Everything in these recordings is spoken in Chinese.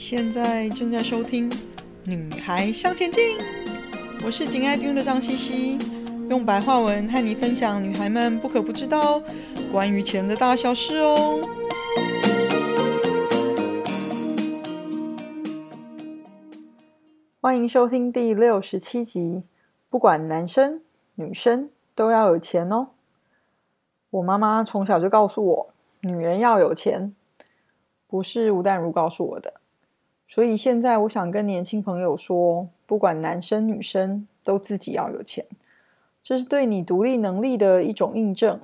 现在正在收听《女孩向前进》，我是紧爱听的张茜茜，用白话文和你分享女孩们不可不知道关于钱的大小事哦。欢迎收听第六十七集，不管男生女生都要有钱哦。我妈妈从小就告诉我，女人要有钱，不是吴淡如告诉我的。所以现在我想跟年轻朋友说，不管男生女生，都自己要有钱，这是对你独立能力的一种印证，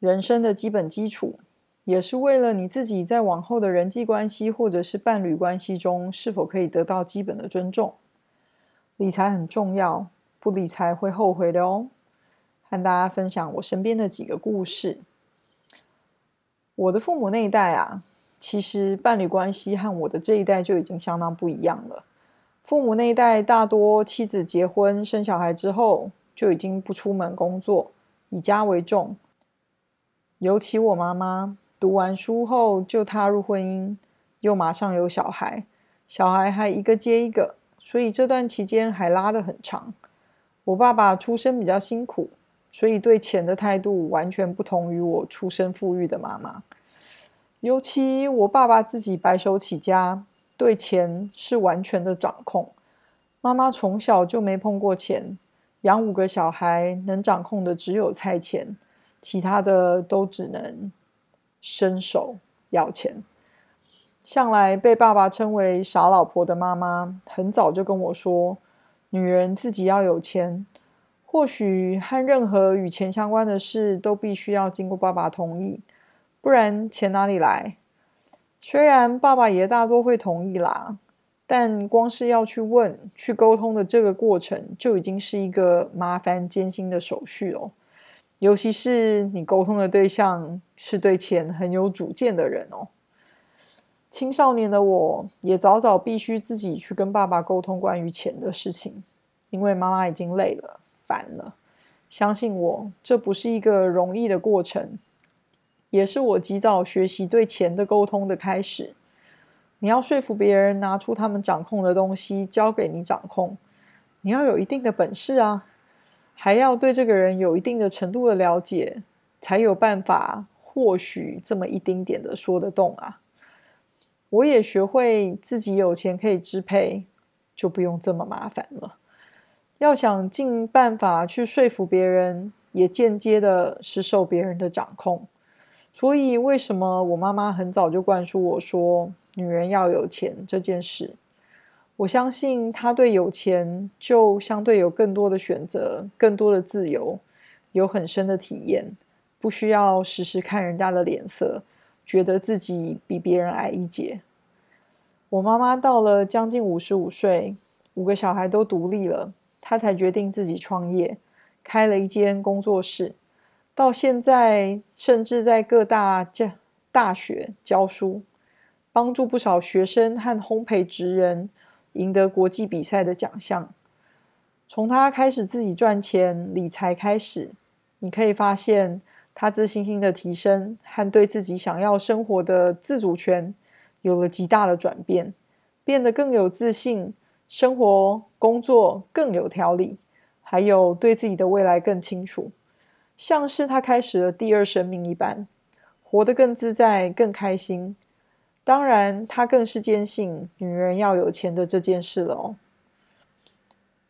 人生的基本基础，也是为了你自己在往后的人际关系或者是伴侣关系中，是否可以得到基本的尊重。理财很重要，不理财会后悔的哦。和大家分享我身边的几个故事，我的父母那一代啊。其实伴侣关系和我的这一代就已经相当不一样了。父母那一代大多妻子结婚生小孩之后就已经不出门工作，以家为重。尤其我妈妈读完书后就踏入婚姻，又马上有小孩，小孩还一个接一个，所以这段期间还拉得很长。我爸爸出生比较辛苦，所以对钱的态度完全不同于我出身富裕的妈妈。尤其我爸爸自己白手起家，对钱是完全的掌控。妈妈从小就没碰过钱，养五个小孩能掌控的只有菜钱，其他的都只能伸手要钱。向来被爸爸称为傻老婆的妈妈，很早就跟我说，女人自己要有钱，或许和任何与钱相关的事都必须要经过爸爸同意。不然钱哪里来？虽然爸爸也大多会同意啦，但光是要去问、去沟通的这个过程，就已经是一个麻烦艰辛的手续哦。尤其是你沟通的对象是对钱很有主见的人哦。青少年的我也早早必须自己去跟爸爸沟通关于钱的事情，因为妈妈已经累了、烦了。相信我，这不是一个容易的过程。也是我及早学习对钱的沟通的开始。你要说服别人拿出他们掌控的东西交给你掌控，你要有一定的本事啊，还要对这个人有一定的程度的了解，才有办法或许这么一丁点的说得动啊。我也学会自己有钱可以支配，就不用这么麻烦了。要想尽办法去说服别人，也间接的是受别人的掌控。所以，为什么我妈妈很早就灌输我说“女人要有钱”这件事？我相信她对有钱就相对有更多的选择、更多的自由，有很深的体验，不需要时时看人家的脸色，觉得自己比别人矮一截。我妈妈到了将近五十五岁，五个小孩都独立了，她才决定自己创业，开了一间工作室。到现在，甚至在各大教大学教书，帮助不少学生和烘焙职人赢得国际比赛的奖项。从他开始自己赚钱理财开始，你可以发现他自信心的提升和对自己想要生活的自主权有了极大的转变，变得更有自信，生活工作更有条理，还有对自己的未来更清楚。像是他开始了第二生命一般，活得更自在、更开心。当然，他更是坚信女人要有钱的这件事了。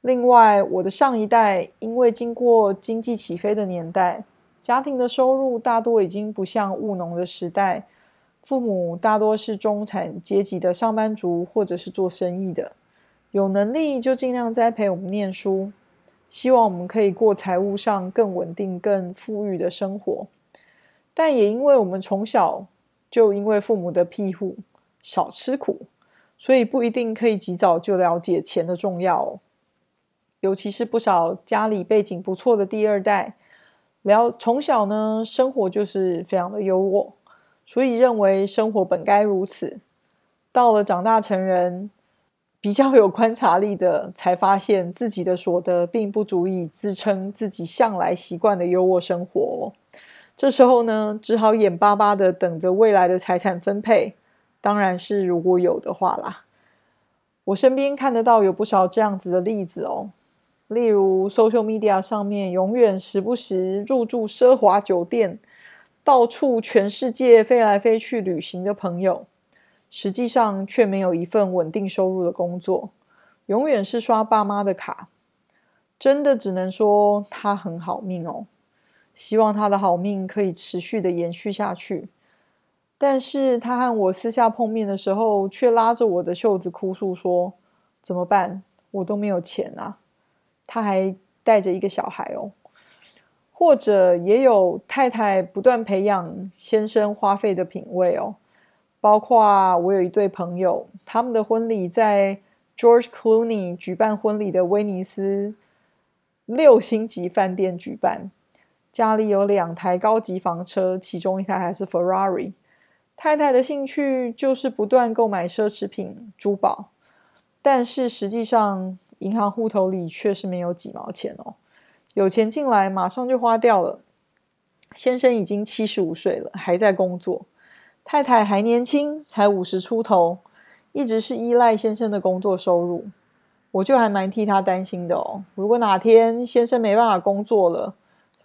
另外，我的上一代因为经过经济起飞的年代，家庭的收入大多已经不像务农的时代，父母大多是中产阶级的上班族或者是做生意的，有能力就尽量栽培我们念书。希望我们可以过财务上更稳定、更富裕的生活，但也因为我们从小就因为父母的庇护少吃苦，所以不一定可以及早就了解钱的重要。尤其是不少家里背景不错的第二代，了从小呢生活就是非常的优渥，所以认为生活本该如此。到了长大成人。比较有观察力的，才发现自己的所得并不足以支撑自己向来习惯的优渥生活。这时候呢，只好眼巴巴的等着未来的财产分配，当然是如果有的话啦。我身边看得到有不少这样子的例子哦，例如 social media 上面永远时不时入住奢华酒店，到处全世界飞来飞去旅行的朋友，实际上却没有一份稳定收入的工作，永远是刷爸妈的卡，真的只能说他很好命哦。希望他的好命可以持续的延续下去，但是他和我私下碰面的时候，却拉着我的袖子哭诉说：“怎么办？我都没有钱啊！”他还带着一个小孩哦，或者也有太太不断培养先生花费的品味哦，包括我有一对朋友，他们的婚礼在 George Clooney 举办婚礼的威尼斯六星级饭店举办。家里有两台高级房车，其中一台还是 Ferrari。太太的兴趣就是不断购买奢侈品、珠宝，但是实际上银行户头里却是没有几毛钱哦。有钱进来，马上就花掉了。先生已经七十五岁了，还在工作；太太还年轻，才五十出头，一直是依赖先生的工作收入。我就还蛮替他担心的哦。如果哪天先生没办法工作了，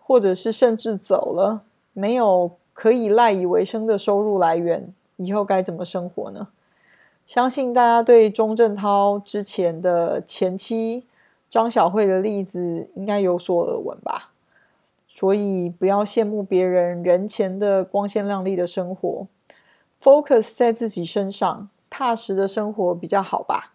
或者是甚至走了，没有可以赖以为生的收入来源，以后该怎么生活呢？相信大家对钟镇涛之前的前妻张小慧的例子应该有所耳闻吧？所以不要羡慕别人人前的光鲜亮丽的生活，focus 在自己身上，踏实的生活比较好吧？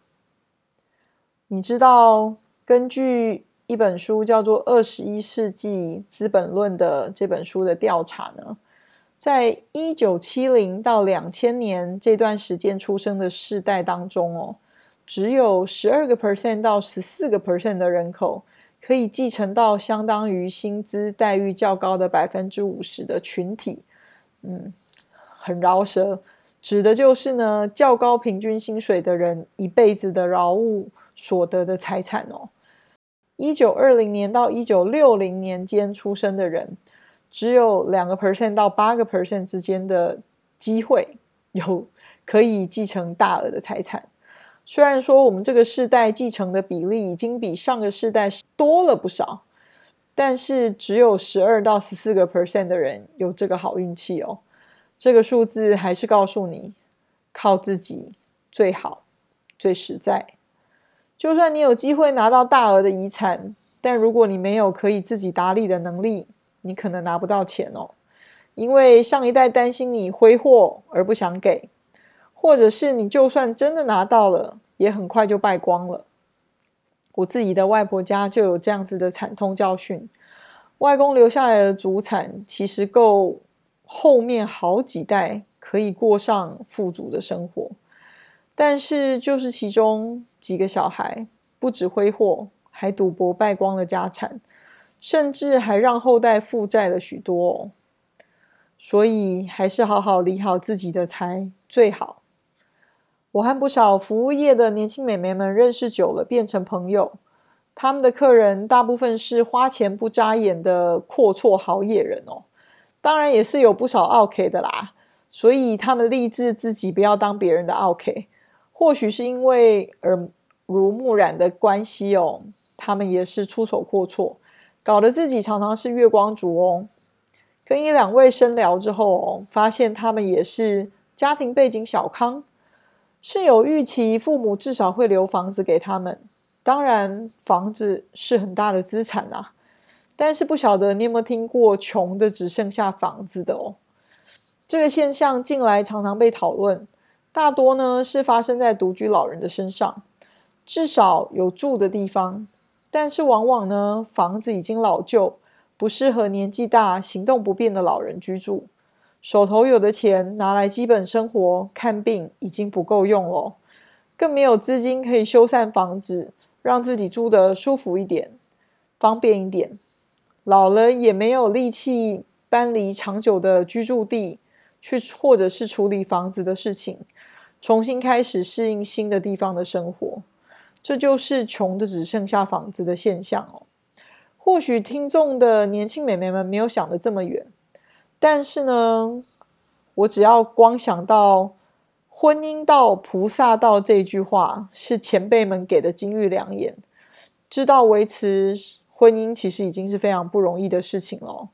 你知道根据一本书叫做《二十一世纪资本论》的这本书的调查呢，在一九七零到两千年这段时间出生的世代当中哦，只有十二个 percent 到十四个 percent 的人口可以继承到相当于薪资待遇较高的百分之五十的群体。嗯，很饶舌，指的就是呢较高平均薪水的人一辈子的劳务所得的财产哦。一九二零年到一九六零年间出生的人，只有两个 percent 到八个 percent 之间的机会有可以继承大额的财产。虽然说我们这个世代继承的比例已经比上个世代多了不少，但是只有十二到十四个 percent 的人有这个好运气哦。这个数字还是告诉你，靠自己最好、最实在。就算你有机会拿到大额的遗产，但如果你没有可以自己打理的能力，你可能拿不到钱哦。因为上一代担心你挥霍而不想给，或者是你就算真的拿到了，也很快就败光了。我自己的外婆家就有这样子的惨痛教训。外公留下来的祖产其实够后面好几代可以过上富足的生活。但是，就是其中几个小孩不止挥霍，还赌博败光了家产，甚至还让后代负债了许多哦。所以，还是好好理好自己的财最好。我和不少服务业的年轻美眉们认识久了，变成朋友。他们的客人大部分是花钱不眨眼的阔绰好野人哦，当然也是有不少奥客的啦。所以，他们立志自己不要当别人的奥客。或许是因为耳濡目染的关系哦，他们也是出手阔绰，搞得自己常常是月光族哦。跟一两位深聊之后哦，发现他们也是家庭背景小康，是有预期父母至少会留房子给他们。当然，房子是很大的资产啊，但是不晓得你有没有听过穷的只剩下房子的哦？这个现象近来常常被讨论。大多呢是发生在独居老人的身上，至少有住的地方，但是往往呢房子已经老旧，不适合年纪大、行动不便的老人居住。手头有的钱拿来基本生活、看病已经不够用了，更没有资金可以修缮房子，让自己住得舒服一点、方便一点。老了也没有力气搬离长久的居住地，去或者是处理房子的事情。重新开始适应新的地方的生活，这就是穷的只剩下房子的现象哦。或许听众的年轻美眉们没有想得这么远，但是呢，我只要光想到婚姻道、菩萨道这句话是前辈们给的金玉良言，知道维持婚姻其实已经是非常不容易的事情了。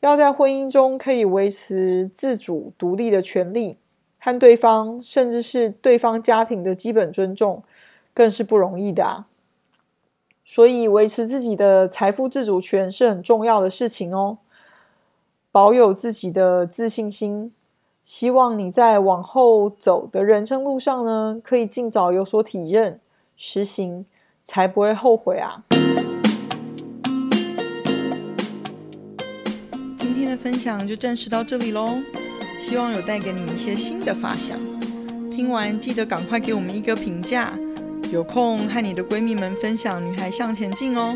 要在婚姻中可以维持自主独立的权利，和对方甚至是对方家庭的基本尊重，更是不容易的啊。所以维持自己的财富自主权是很重要的事情哦。保有自己的自信心。希望你在往后走的人生路上呢，可以尽早有所体认、实行，才不会后悔啊！今天的分享就暂时到这里喽，希望有带给你们一些新的发想。听完记得赶快给我们一个评价，有空和你的闺蜜们分享《女孩向前进》哦。